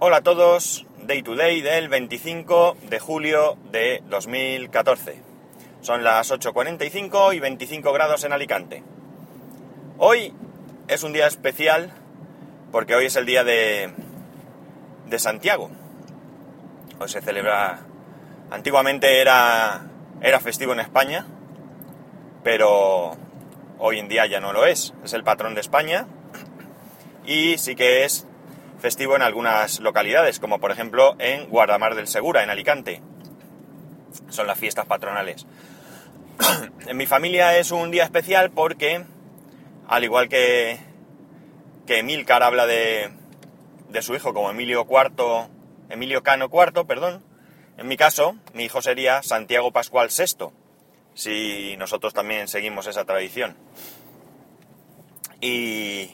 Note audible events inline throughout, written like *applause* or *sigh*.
Hola a todos, Day to Day del 25 de julio de 2014. Son las 8.45 y 25 grados en Alicante. Hoy es un día especial porque hoy es el día de, de Santiago. Hoy se celebra... Antiguamente era, era festivo en España, pero hoy en día ya no lo es. Es el patrón de España y sí que es festivo en algunas localidades, como por ejemplo en Guardamar del Segura, en Alicante. Son las fiestas patronales. *coughs* en mi familia es un día especial porque, al igual que, que Emilcar habla de, de su hijo como Emilio IV, Emilio Cano IV, perdón, en mi caso, mi hijo sería Santiago Pascual VI, si nosotros también seguimos esa tradición. Y,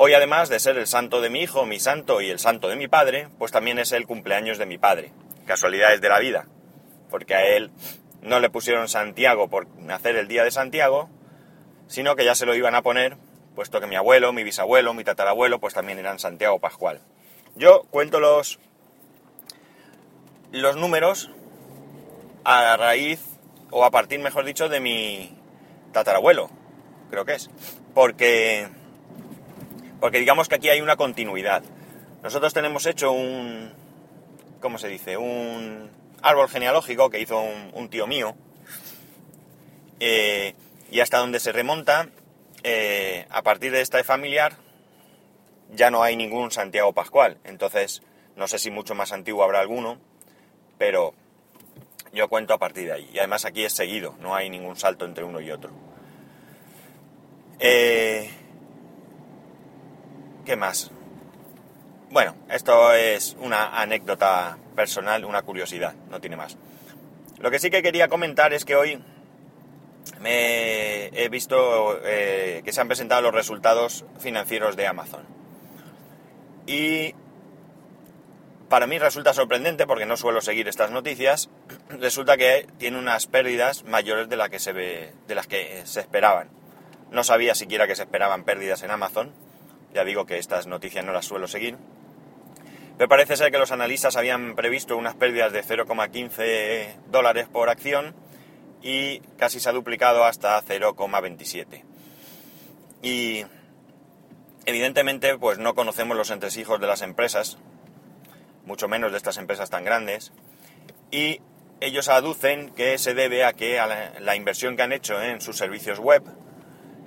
Hoy, además de ser el santo de mi hijo, mi santo y el santo de mi padre, pues también es el cumpleaños de mi padre. Casualidades de la vida. Porque a él no le pusieron Santiago por nacer el día de Santiago, sino que ya se lo iban a poner, puesto que mi abuelo, mi bisabuelo, mi tatarabuelo, pues también eran Santiago Pascual. Yo cuento los, los números a raíz, o a partir, mejor dicho, de mi tatarabuelo, creo que es. Porque porque digamos que aquí hay una continuidad. Nosotros tenemos hecho un, ¿cómo se dice? Un árbol genealógico que hizo un, tío mío. Eh, y hasta donde se remonta, eh, a partir de esta familiar, ya no hay ningún Santiago Pascual. Entonces, no sé si mucho más antiguo habrá alguno, pero yo cuento a partir de ahí. Y además aquí es seguido, no hay ningún salto entre uno y otro. Eh, ¿Qué más? Bueno, esto es una anécdota personal, una curiosidad, no tiene más. Lo que sí que quería comentar es que hoy me he visto eh, que se han presentado los resultados financieros de Amazon. Y para mí resulta sorprendente, porque no suelo seguir estas noticias, *clears throat* resulta que tiene unas pérdidas mayores de, la que se ve, de las que se esperaban. No sabía siquiera que se esperaban pérdidas en Amazon ya digo que estas noticias no las suelo seguir. Me parece ser que los analistas habían previsto unas pérdidas de 0,15 dólares por acción y casi se ha duplicado hasta 0,27. Y evidentemente pues no conocemos los entresijos de las empresas, mucho menos de estas empresas tan grandes, y ellos aducen que se debe a que la inversión que han hecho en sus servicios web,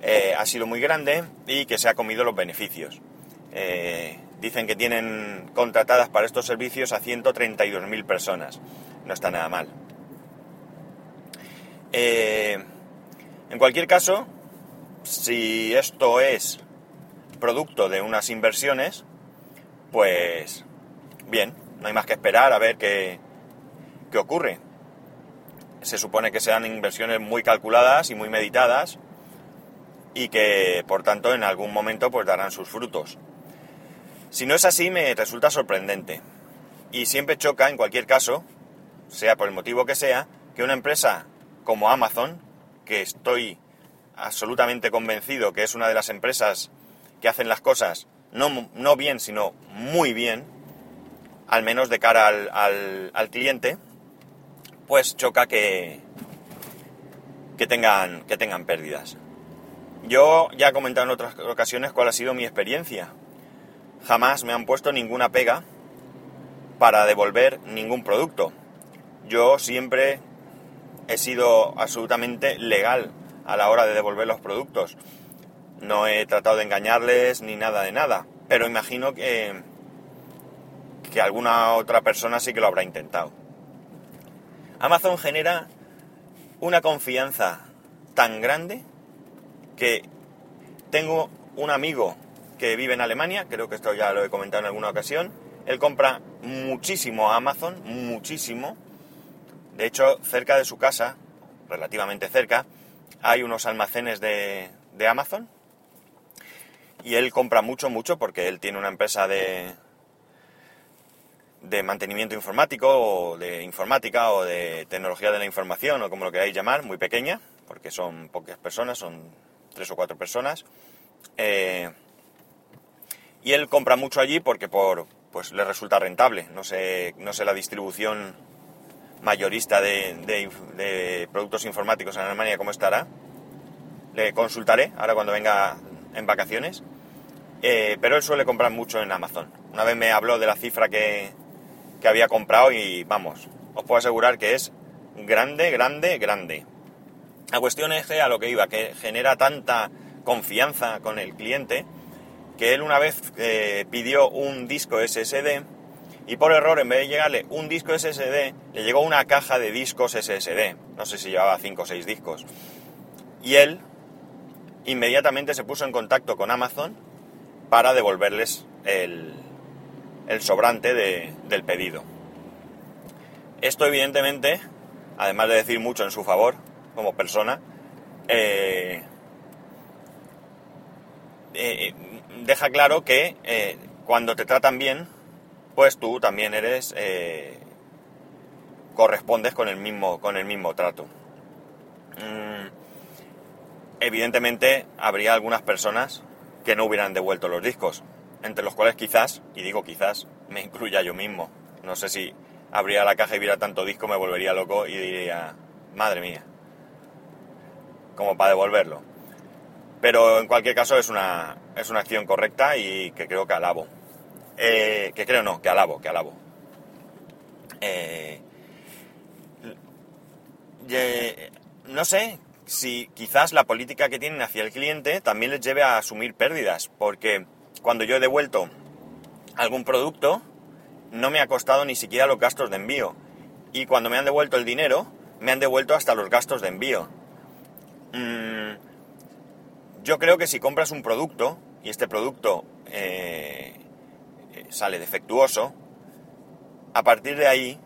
eh, ha sido muy grande y que se ha comido los beneficios. Eh, dicen que tienen contratadas para estos servicios a 132.000 personas. No está nada mal. Eh, en cualquier caso, si esto es producto de unas inversiones, pues bien, no hay más que esperar a ver qué, qué ocurre. Se supone que sean inversiones muy calculadas y muy meditadas y que por tanto en algún momento pues darán sus frutos. Si no es así me resulta sorprendente y siempre choca en cualquier caso, sea por el motivo que sea, que una empresa como Amazon, que estoy absolutamente convencido que es una de las empresas que hacen las cosas no, no bien, sino muy bien, al menos de cara al, al, cliente, pues choca que, que, tengan, que tengan pérdidas. Yo ya he comentado en otras ocasiones cuál ha sido mi experiencia. Jamás me han puesto ninguna pega para devolver ningún producto. Yo siempre he sido absolutamente legal a la hora de devolver los productos. No he tratado de engañarles ni nada de nada. Pero imagino que, que alguna otra persona sí que lo habrá intentado. Amazon genera una confianza tan grande que tengo un amigo que vive en Alemania, creo que esto ya lo he comentado en alguna ocasión, él compra muchísimo a Amazon, muchísimo. De hecho, cerca de su casa, relativamente cerca, hay unos almacenes de, Amazon. Y él compra mucho, mucho, porque él tiene una empresa de, de mantenimiento informático, o de informática, o de tecnología de la información, o como lo queráis llamar, muy pequeña, porque son pocas personas, son tres o cuatro personas. Eh, Y él compra mucho allí porque por, pues le resulta rentable. No sé, no sé la distribución mayorista de, de productos informáticos en Alemania cómo estará. Le consultaré ahora cuando venga en vacaciones. Eh, pero él suele comprar mucho en Amazon. Una vez me habló de la cifra que, que había comprado y vamos, os puedo asegurar que es grande, grande, grande. La cuestión es a lo que iba, que genera tanta confianza con el cliente, que él una vez eh, pidió un disco SSD y por error, en vez de llegarle un disco SSD, le llegó una caja de discos SSD. No sé si llevaba 5 o 6 discos. Y él inmediatamente se puso en contacto con Amazon para devolverles el, sobrante del pedido. Esto evidentemente, además de decir mucho en su favor como persona, eh, eh, deja claro que eh, cuando te tratan bien, pues tú también eres correspondes con el mismo con el mismo trato. Mm, evidentemente habría algunas personas que no hubieran devuelto los discos, entre los cuales quizás, y digo quizás, me incluya yo mismo. No sé si abría la caja y viera tanto disco, me volvería loco y diría, madre mía, como para devolverlo. Pero en cualquier caso es una, es una acción correcta y que creo que alabo. Eh, que creo no, que alabo, que alabo. Eh, no sé, si quizás la política que tienen hacia el cliente también les lleve a asumir pérdidas, porque cuando yo he devuelto algún producto, no me ha costado ni siquiera los gastos de envío. Y cuando me han devuelto el dinero, me han devuelto hasta los gastos de envío. Mm, yo creo que si compras un producto y este producto eh, sale defectuoso, a partir de ahí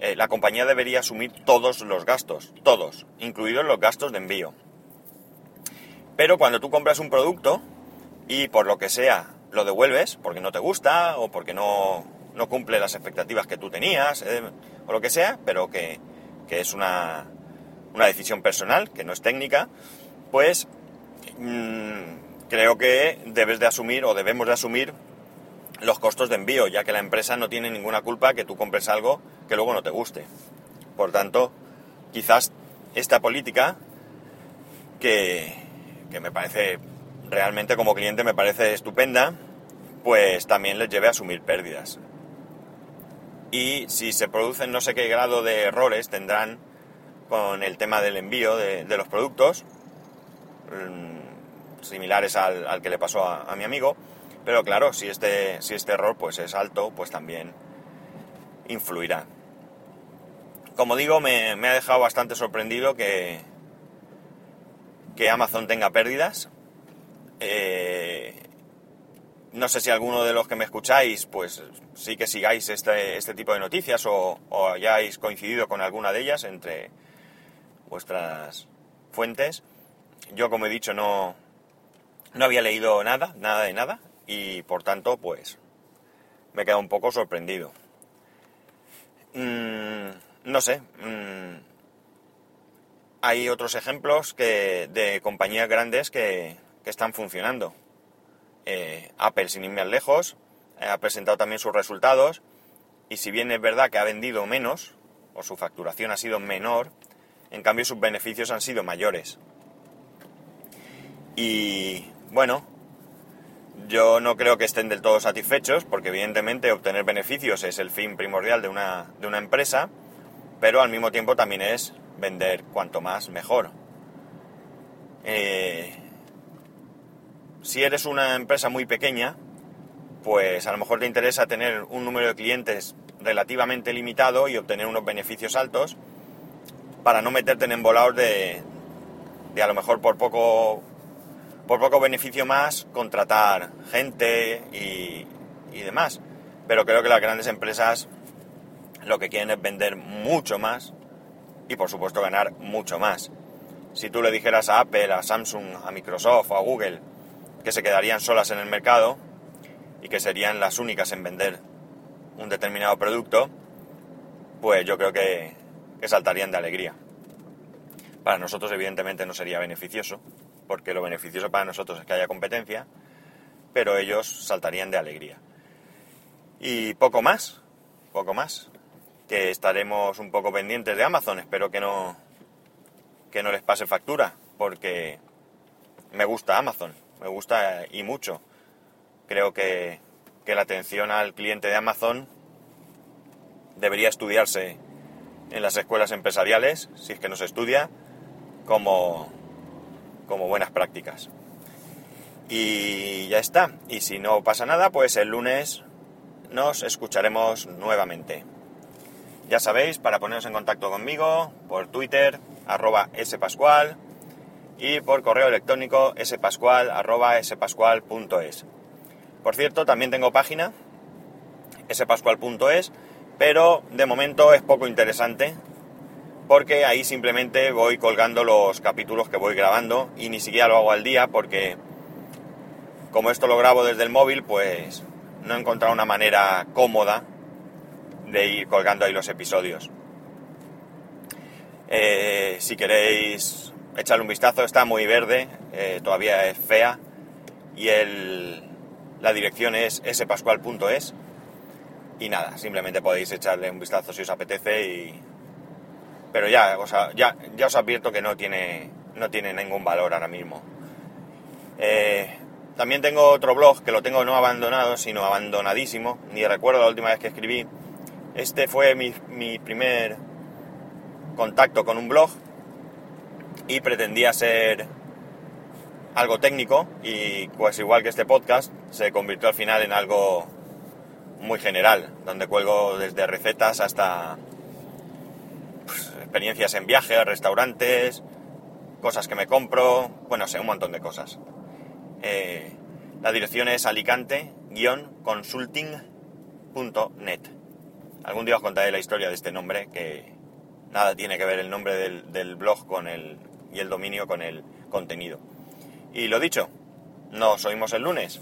eh, la compañía debería asumir todos los gastos, todos, incluidos los gastos de envío. Pero cuando tú compras un producto y por lo que sea lo devuelves, porque no te gusta o porque no, cumple las expectativas que tú tenías, eh, o lo que sea, pero que, es una, una, decisión personal, que no es técnica, pues mm, creo que debes de asumir o debemos de asumir los costos de envío, ya que la empresa no tiene ninguna culpa que tú compres algo que luego no te guste. Por tanto, quizás esta política, que, que me parece realmente como cliente me parece estupenda, pues también les lleve a asumir pérdidas. Y si se producen no sé qué grado de errores tendrán con el tema del envío de, los productos, mm, similares al, que le pasó a mi amigo, pero claro, si este, si este error pues es alto, pues también influirá. Como digo, me, ha dejado bastante sorprendido que, que Amazon tenga pérdidas. Eh, no sé si alguno de los que me escucháis, pues sí que sigáis este, este tipo de noticias o, o, hayáis coincidido con alguna de ellas entre vuestras fuentes. Yo, como he dicho, no, no había leído nada, nada de nada y por tanto pues me queda un poco sorprendido. Mm, no sé, mm, hay otros ejemplos que, de compañías grandes que, están funcionando. Eh, Apple, sin ir más lejos, ha presentado también sus resultados y si bien es verdad que ha vendido menos, o su facturación ha sido menor, en cambio sus beneficios han sido mayores. Y bueno, yo no creo que estén del todo satisfechos, porque evidentemente obtener beneficios es el fin primordial de una, de una empresa, pero al mismo tiempo también es vender cuanto más mejor. Eh, si eres una empresa muy pequeña, pues a lo mejor te interesa tener un número de clientes relativamente limitado y obtener unos beneficios altos para no meterte en embolados de, de a lo mejor por poco por poco beneficio más contratar gente y, demás. Pero creo que las grandes empresas lo que quieren es vender mucho más y por supuesto ganar mucho más. Si tú le dijeras a Apple, a Samsung, a Microsoft o a Google que se quedarían solas en el mercado y que serían las únicas en vender un determinado producto, pues yo creo que, que saltarían de alegría. Para nosotros evidentemente no sería beneficioso, porque lo beneficioso para nosotros es que haya competencia, pero ellos saltarían de alegría. Y poco más, poco más, que estaremos un poco pendientes de Amazon, espero que no, que no les pase factura, porque me gusta Amazon, me gusta y mucho. Creo que, que la atención al cliente de Amazon debería estudiarse en las escuelas empresariales, si es que no se estudia, como, como buenas prácticas. Y ya está. Y si no pasa nada, pues el lunes nos escucharemos nuevamente. Ya sabéis, para poneros en contacto conmigo, por Twitter, arroba spascual, y por correo electrónico spascual, arroba. Por cierto, también tengo página, spascual.es, pero de momento es poco interesante, porque ahí simplemente voy colgando los capítulos que voy grabando y ni siquiera lo hago al día porque como esto lo grabo desde el móvil, pues no he encontrado una manera cómoda de ir colgando ahí los episodios. Eh, si queréis echarle un vistazo, está muy verde, eh, todavía es fea y el, la dirección es spascual.es y nada, simplemente podéis echarle un vistazo si os apetece y... Pero ya, ya, ya os advierto que no tiene, no tiene ningún valor ahora mismo. Eh, también tengo otro blog que lo tengo no abandonado, sino abandonadísimo. Ni recuerdo la última vez que escribí. Este fue mi, primer contacto con un blog y pretendía ser algo técnico y pues igual que este podcast se convirtió al final en algo muy general, donde cuelgo desde recetas hasta pues, experiencias en viajes, restaurantes, cosas que me compro, bueno, sé, un montón de cosas. Eh, la dirección es alicante-consulting.net. Algún día os contaré la historia de este nombre, que nada tiene que ver el nombre del, blog con el, y el dominio con el contenido. Y lo dicho, nos oímos el lunes.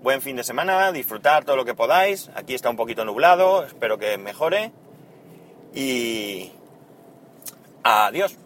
Buen fin de semana, disfrutar todo lo que podáis. Aquí está un poquito nublado, espero que mejore. Y adiós.